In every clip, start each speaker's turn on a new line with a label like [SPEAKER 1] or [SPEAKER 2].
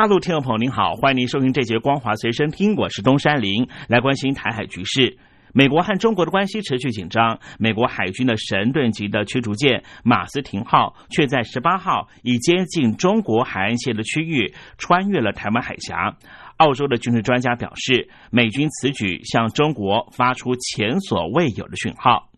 [SPEAKER 1] 大陆听众朋友您好，欢迎您收听这节《光华随身听》，我是东山林，来关心台海局势。美国和中国的关系持续紧张，美国海军的神盾级的驱逐舰马斯廷号却在十八号已接近中国海岸线的区域，穿越了台湾海峡。澳洲的军事专家表示，美军此举向中国发出前所未有的讯号。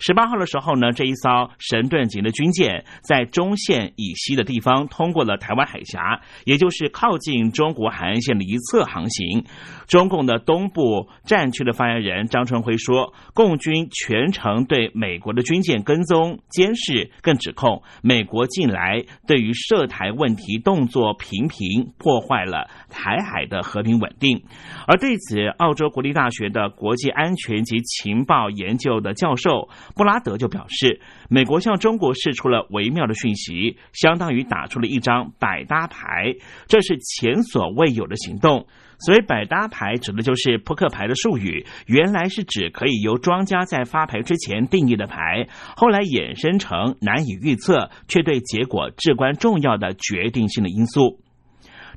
[SPEAKER 1] 十八号的时候呢，这一艘神盾级的军舰在中线以西的地方通过了台湾海峡，也就是靠近中国海岸线的一侧航行。中共的东部战区的发言人张春辉说，共军全程对美国的军舰跟踪监视，更指控美国近来对于涉台问题动作频频，破坏了台海的和平稳定。而对此，澳洲国立大学的国际安全及情报研究的教授布拉德就表示，美国向中国释出了微妙的讯息，相当于打出了一张百搭牌，这是前所未有的行动。所谓百搭牌，指的就是扑克牌的术语，原来是指可以由庄家在发牌之前定义的牌，后来衍生成难以预测却对结果至关重要的决定性的因素。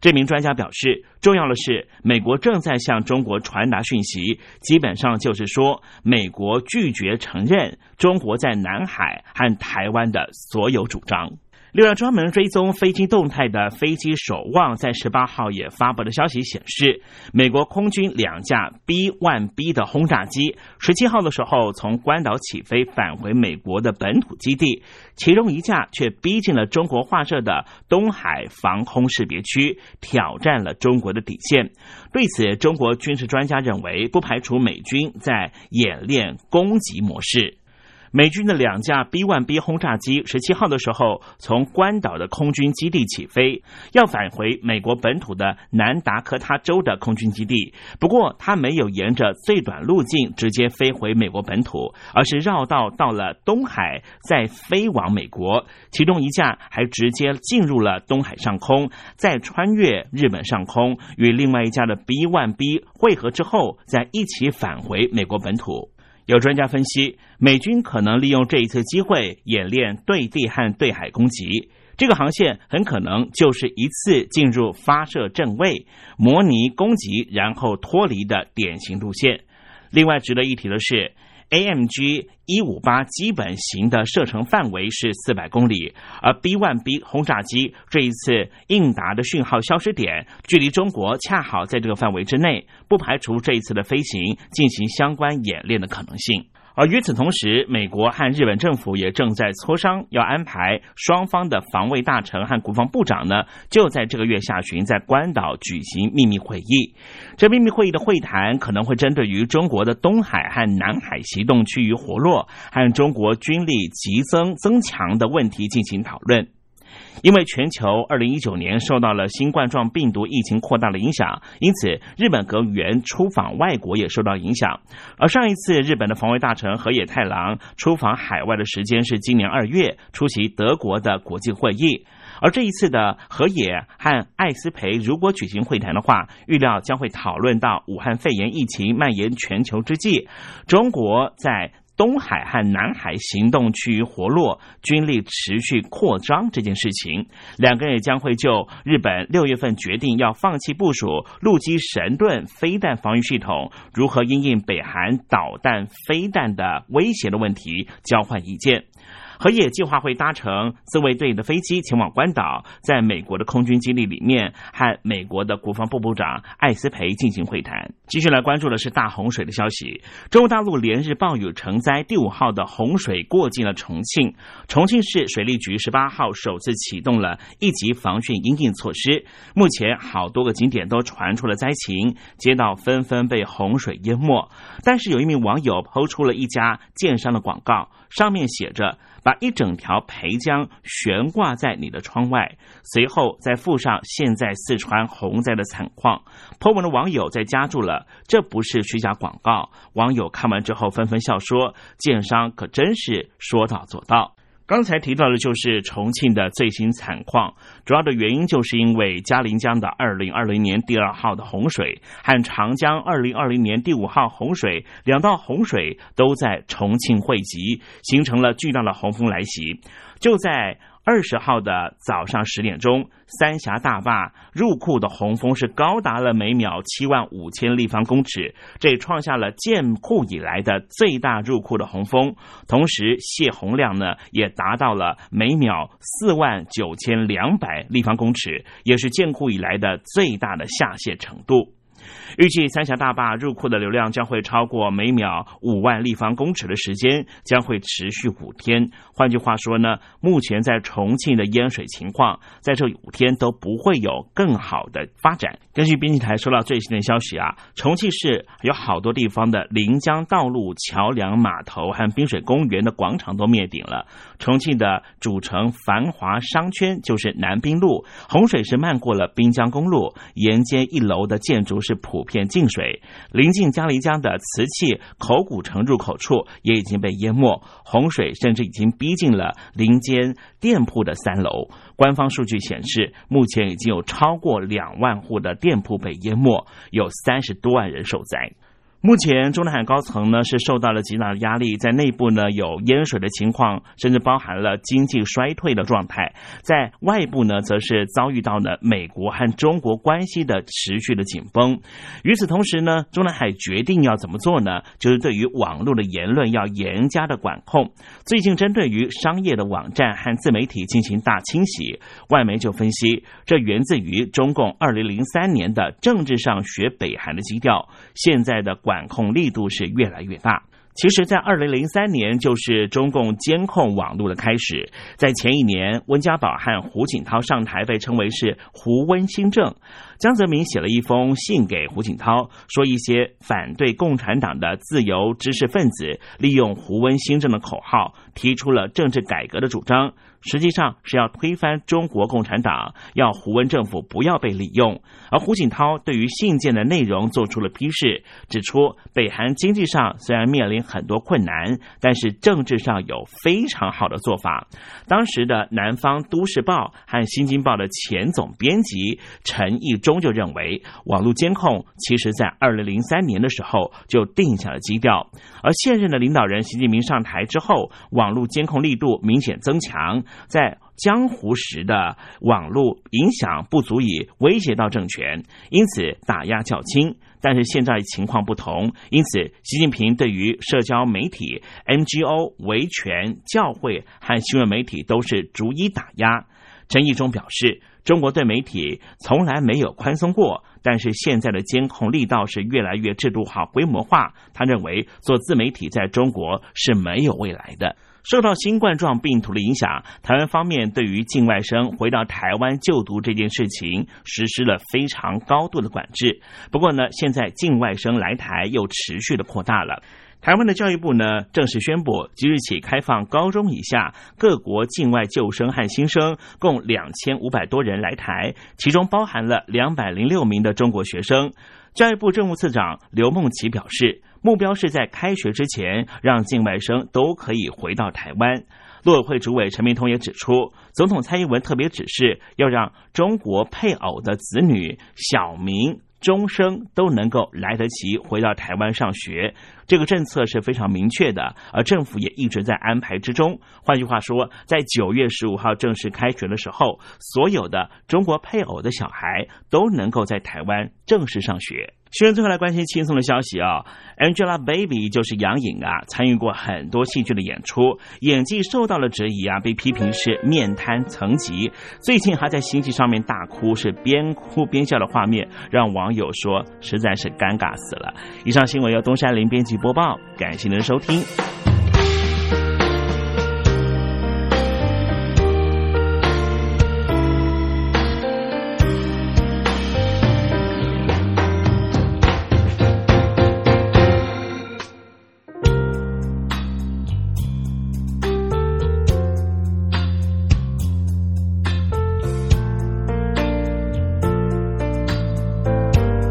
[SPEAKER 1] 这名专家表示，重要的是，美国正在向中国传达讯息，基本上就是说，美国拒绝承认中国在南海和台湾的所有主张。另外，专门追踪飞机动态的飞机守望在十八号也发布的消息显示，美国空军两架 B-1B 的轰炸机十七号的时候从关岛起飞返回美国的本土基地，其中一架却逼近了中国划设的东海防空识别区，挑战了中国的底线。对此，中国军事专家认为，不排除美军在演练攻击模式。美军的两架 B-1B 轰炸机十七号的时候从关岛的空军基地起飞，要返回美国本土的南达科他州的空军基地。不过，它没有沿着最短路径直接飞回美国本土，而是绕道到了东海，再飞往美国。其中一架还直接进入了东海上空，再穿越日本上空，与另外一架的 B-1B 汇合之后，再一起返回美国本土。有专家分析，美军可能利用这一次机会演练对地和对海攻击。这个航线很可能就是一次进入发射阵位、模拟攻击，然后脱离的典型路线。另外，值得一提的是。AMG 一五八基本型的射程范围是四百公里，而 B 万 B 轰炸机这一次应答的讯号消失点距离中国恰好在这个范围之内，不排除这一次的飞行进行相关演练的可能性。而与此同时，美国和日本政府也正在磋商，要安排双方的防卫大臣和国防部长呢，就在这个月下旬在关岛举行秘密会议。这秘密会议的会谈可能会针对于中国的东海和南海行动趋于活络和中国军力急增增强的问题进行讨论。因为全球二零一九年受到了新冠状病毒疫情扩大的影响，因此日本阁员出访外国也受到影响。而上一次日本的防卫大臣河野太郎出访海外的时间是今年二月，出席德国的国际会议。而这一次的河野和艾斯培如果举行会谈的话，预料将会讨论到武汉肺炎疫情蔓延全球之际，中国在。东海和南海行动趋于活络，军力持续扩张这件事情，两个人也将会就日本六月份决定要放弃部署陆基神盾飞弹防御系统，如何应应北韩导弹飞弹的威胁的问题交换意见。河野计划会搭乘自卫队的飞机前往关岛，在美国的空军基地里面和美国的国防部部长艾斯培进行会谈。继续来关注的是大洪水的消息。中国大陆连日暴雨成灾，第五号的洪水过境了重庆。重庆市水利局十八号首次启动了一级防汛应应措施。目前好多个景点都传出了灾情，街道纷纷被洪水淹没。但是有一名网友抛出了一家建商的广告。上面写着“把一整条培江悬挂在你的窗外”，随后再附上现在四川洪灾的惨况。颇文的网友在加注了“这不是虚假广告”。网友看完之后纷纷笑说：“建商可真是说到做到。”刚才提到的就是重庆的最新惨况，主要的原因就是因为嘉陵江的二零二零年第二号的洪水和长江二零二零年第五号洪水两道洪水都在重庆汇集，形成了巨大的洪峰来袭，就在。二十号的早上十点钟，三峡大坝入库的洪峰是高达了每秒七万五千立方公尺，这创下了建库以来的最大入库的洪峰。同时，泄洪量呢也达到了每秒四万九千两百立方公尺，也是建库以来的最大的下泄程度。预计三峡大坝入库的流量将会超过每秒五万立方公尺的时间，将会持续五天。换句话说呢，目前在重庆的淹水情况，在这五天都不会有更好的发展。根据编辑台收到最新的消息啊，重庆市有好多地方的临江道路、桥梁、码头和滨水公园的广场都灭顶了。重庆的主城繁华商圈就是南滨路，洪水是漫过了滨江公路，沿街一楼的建筑是普。遍进水，临近嘉陵江的瓷器口古城入口处也已经被淹没，洪水甚至已经逼近了临间店铺的三楼。官方数据显示，目前已经有超过两万户的店铺被淹没，有三十多万人受灾。目前，中南海高层呢是受到了极大的压力，在内部呢有淹水的情况，甚至包含了经济衰退的状态；在外部呢，则是遭遇到了美国和中国关系的持续的紧绷。与此同时呢，中南海决定要怎么做呢？就是对于网络的言论要严加的管控。最近，针对于商业的网站和自媒体进行大清洗，外媒就分析，这源自于中共二零零三年的政治上学北韩的基调，现在的管。管控力度是越来越大。其实，在二零零三年，就是中共监控网络的开始。在前一年，温家宝和胡锦涛上台，被称为是“胡温新政”。江泽民写了一封信给胡锦涛，说一些反对共产党的自由知识分子，利用“胡温新政”的口号，提出了政治改革的主张。实际上是要推翻中国共产党，要胡温政府不要被利用。而胡锦涛对于信件的内容做出了批示，指出北韩经济上虽然面临很多困难，但是政治上有非常好的做法。当时的南方都市报和新京报的前总编辑陈义忠就认为，网络监控其实在二零零三年的时候就定下了基调，而现任的领导人习近平上台之后，网网络监控力度明显增强。在江湖时的网络影响不足以威胁到政权，因此打压较轻。但是现在情况不同，因此习近平对于社交媒体、NGO、维权、教会和新闻媒体都是逐一打压。陈义忠表示，中国对媒体从来没有宽松过，但是现在的监控力道是越来越制度化、规模化。他认为做自媒体在中国是没有未来的。受到新冠状病毒的影响，台湾方面对于境外生回到台湾就读这件事情实施了非常高度的管制。不过呢，现在境外生来台又持续的扩大了。台湾的教育部呢正式宣布，即日起开放高中以下各国境外旧生和新生共两千五百多人来台，其中包含了两百零六名的中国学生。教育部政务次长刘梦琪表示。目标是在开学之前，让境外生都可以回到台湾。陆委会主委陈明通也指出，总统蔡英文特别指示，要让中国配偶的子女小明。终生都能够来得及回到台湾上学，这个政策是非常明确的，而政府也一直在安排之中。换句话说，在九月十五号正式开学的时候，所有的中国配偶的小孩都能够在台湾正式上学。新闻最后来关心轻松的消息啊，Angelababy 就是杨颖啊，参与过很多戏剧的演出，演技受到了质疑啊，被批评是面瘫层级，最近还在新戏上面大哭，是边哭边笑的画面，让网友说实在是尴尬死了。以上新闻由东山林编辑播报，感谢您的收听。